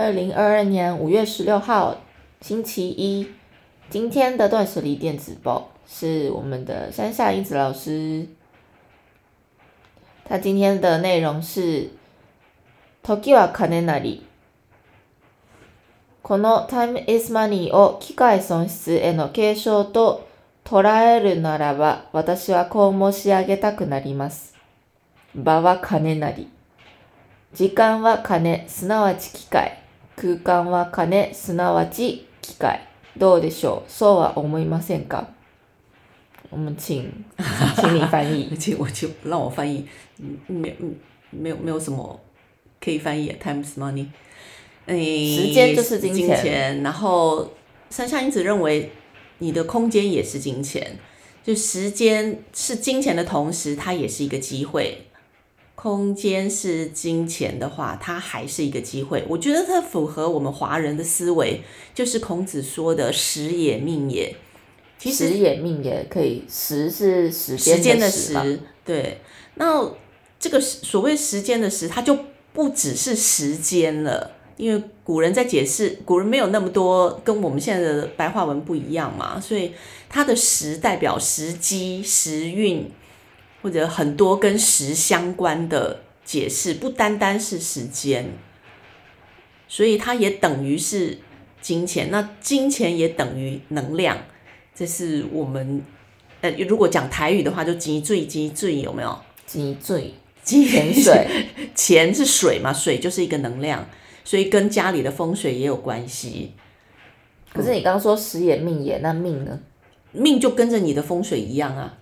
二零二二年五月十六号，星期一。今天的断舍离电子报是我们的山下英子老师。他今天的内容是“時は金なり”。この time is money を機械損失への継承と捉えるならば、私はこう申し上げたくなります。場は金なり。時間は金、すなわち機械。空間は金、すなわち機械。どうでしょう？そうは思いませんか？我们请，请你翻译。请我就让我翻译，嗯，没嗯没有没有什么可以翻译的，times money，诶，时间就是金金钱。然后山下英子认为你的空间也是金钱，就时间是金钱的同时，它也是一个机会。空间是金钱的话，它还是一个机会。我觉得它符合我们华人的思维，就是孔子说的“时也，命也”。其实时也命也可以，时是时时间的时，对。那这个所谓时间的时，它就不只是时间了，因为古人在解释，古人没有那么多跟我们现在的白话文不一样嘛，所以它的时代表时机、时运，或者很多跟时相关的解释，不单单是时间，所以它也等于是金钱。那金钱也等于能量，这是我们呃，如果讲台语的话，就积最积最有没有？积最积钱水，钱是水嘛，水就是一个能量，所以跟家里的风水也有关系。可是你刚刚说时也命也，那命呢？命就跟着你的风水一样啊，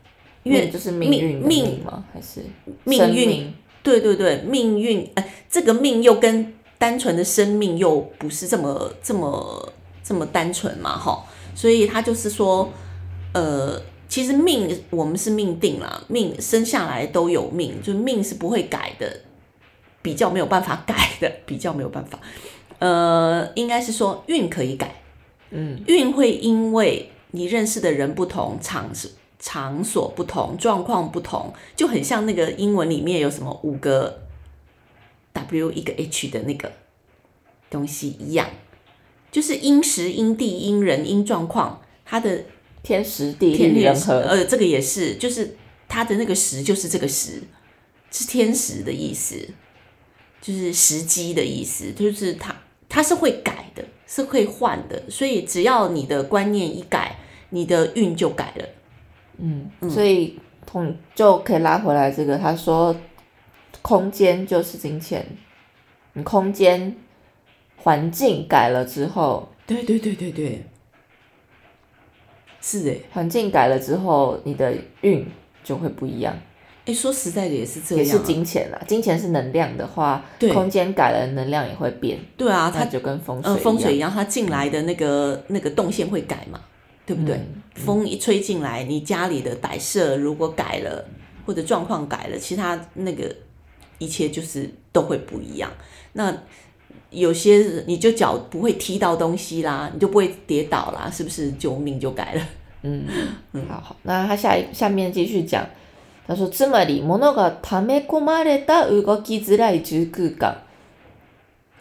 因为命就是命运命命吗？还是命运对对对，命运，哎、这个命又跟单纯的生命又不是这么这么这么单纯嘛，哈，所以他就是说，呃，其实命我们是命定了，命生下来都有命，就命是不会改的，比较没有办法改的，比较没有办法，呃，应该是说运可以改，嗯，运会因为你认识的人不同，场场所不同，状况不同，就很像那个英文里面有什么五个 W 一个 H 的那个东西一样，就是因时因地因人因状况，它的天时地利人和，呃，这个也是，就是它的那个时就是这个时，是天时的意思，就是时机的意思，就是它它是会改的，是会换的，所以只要你的观念一改，你的运就改了。嗯，所以同就可以拉回来这个，他说空间就是金钱，你空间环境改了之后，对对对对对，是诶，环境改了之后，你的运就会不一样，诶，说实在的也是这也是样啊、金钱啦。金钱是能量的话，对。空间改了，能量也会变，对啊，它就跟风水风水一样，它进来的那个那个动线会改嘛，对不对？嗯风一吹进来，你家里的摆设如果改了，或者状况改了，其他那个一切就是都会不一样。那有些你就脚不会踢到东西啦，你就不会跌倒啦，是不是就命就改了？嗯，好好，那他下一下面继续讲，他说，つまり物が溜め込まれた動きづらい住空間。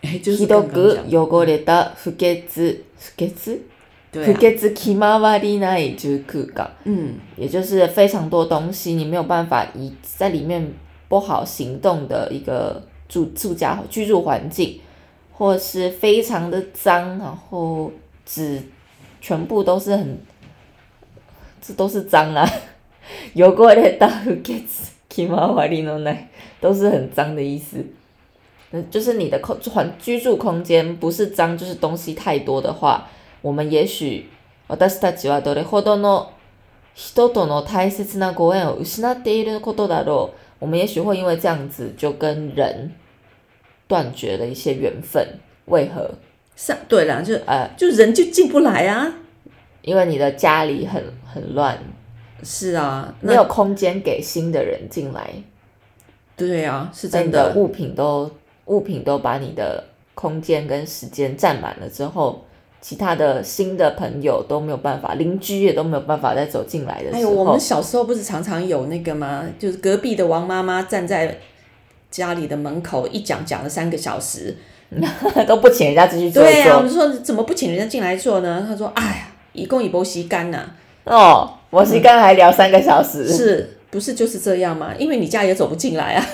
哎，就是ひど刚刚く讲汚れた不潔不潔不 对啊，潔気回りない住空間，嗯，也就是非常多东西你没有办法移在里面不好行动的一个住住家居住环境，或是非常的脏，然后只全部都是很，这都是脏啊，汚れた不潔気回りのない，都是很脏的意思。嗯，就是你的空环居住空间不是脏，就是东西太多的话， 我们也许私たちはどれほどの人との大切なご縁を失っていることだろう。我们也许会因为这样子就跟人断绝了一些缘分。为何？是啊，对啦，就呃，就人就进不来啊。因为你的家里很很乱，是啊，没有空间给新的人进来，对啊，是在真的。你的物品都物品都把你的空间跟时间占满了之后， 其他的新的朋友都没有办法，邻居也都没有办法再走进来的时哎呦，候，我们小时候不是常常有那个吗？就是隔壁的王妈妈站在家里的门口，一讲讲了三个小时，都不请人家继续做一对呀、我。们说怎么不请人家进来坐呢？他说：“哎呀，一共一波吸干呐、哦，我吸干还聊三个小时。是不是就是这样吗？因为你家也走不进来啊。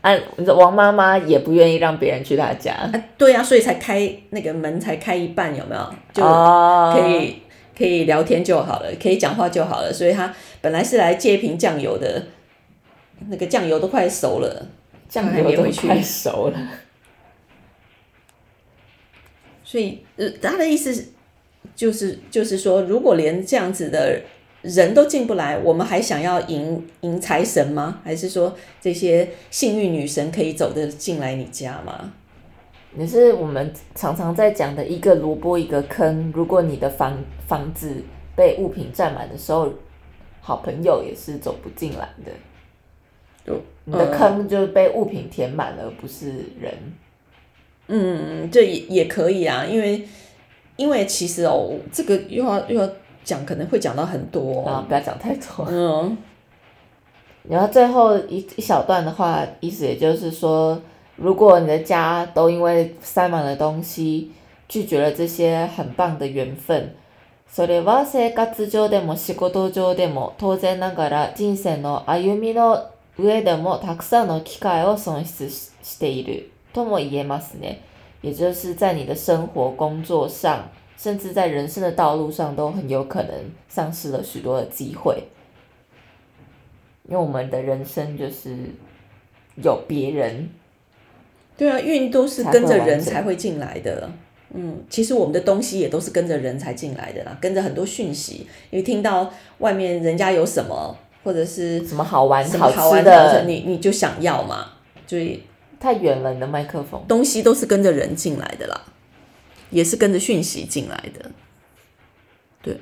啊，王妈妈也不愿意让别人去她家，啊，对呀、所以才开那个门才开一半，有没有？就哦可以、可以聊天就好了，可以讲话就好了。所以她本来是来借一瓶酱油的，那个酱油都快熟了，酱油都快熟了。所以呃，他的意思是就是就是说，如果连这样子的人都进不来，我们还想要迎迎财神吗？还是说这些幸运女神可以走得进来你家吗？也是我们常常在讲的一个萝卜一个坑。如果你的房房子被物品占满的时候，好朋友也是走不进来的。就你的坑就是被物品填满了，而不是人。嗯，这也也可以啊，因为因为其实哦，这个又要又要讲，可能会讲到很多、啊，不要讲太多。嗯，然后最后一一小段的话，意思也就是说，如果你的家都因为塞满了东西，拒绝了这些很棒的缘分，それは生活上でも仕事上でも当然ながら人生の歩みの上でもたくさんの機会を損失ししているとも言えますね。也就是在你的生活、工作上， 甚至在人生的道路上，都很有可能丧失了许多的机会。因为我们的人生就是有别人，对啊，运都是跟着人才会进来的。嗯，其实我们的东西也都是跟着人才进来的啦，跟着很多讯息，因为听到外面人家有什么，或者是什么好玩什么好吃的，你你就想要嘛，所以太远了，你的麦克风。东西都是跟着人进来的啦，也是跟着讯息进来的。对，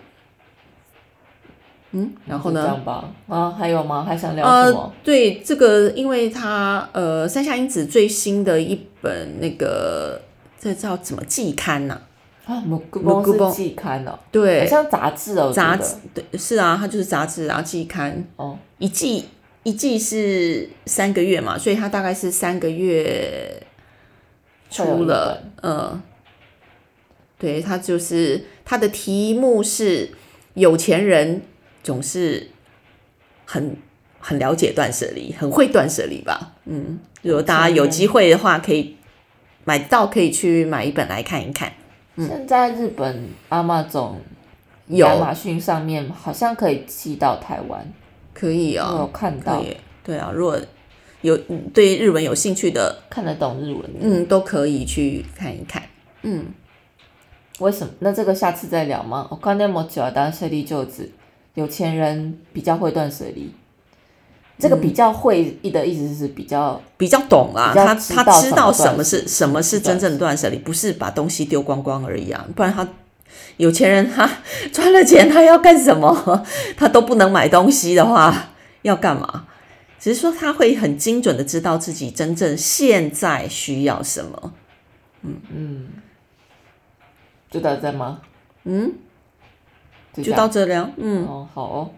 嗯，然后呢？样吧，啊，还有吗？还想聊什么？呃？，对这个，因为他呃，三下英子最新的一本那个，这叫怎么季刊呐、啊，木古木古本是季刊哦，好对，像杂志哦，杂志，对，是啊，它就是杂志啊，季刊，哦，一季一季是三个月嘛，所以它大概是三个月出了，嗯，对，它就是它的题目是有钱人总是很很了解断舍离，很会断舍离吧，嗯，如果大家有机会的话，可以买到，可以去买一本来看一看，现在日本阿玛总有亚马逊上面好像可以寄到台湾，可以啊有哦，看到，对啊，如果有嗯对日文有兴趣的，看得懂日文。嗯，都可以去看一看。嗯，为什么？那这个下次再聊吗？我看那么久啊当舍利就子，有钱人比较会断舍离。这个比较会意的意思是比较比较懂啊，他他知道什么是什么是真正的断舍离，不是把东西丢光光而已啊，不然他有钱人 他赚了钱他要干什么？他都不能买东西的话，要干嘛？只是说他会很精准的知道自己真正现在需要什么。就到这吗？嗯，就到这了。嗯，哦，好哦。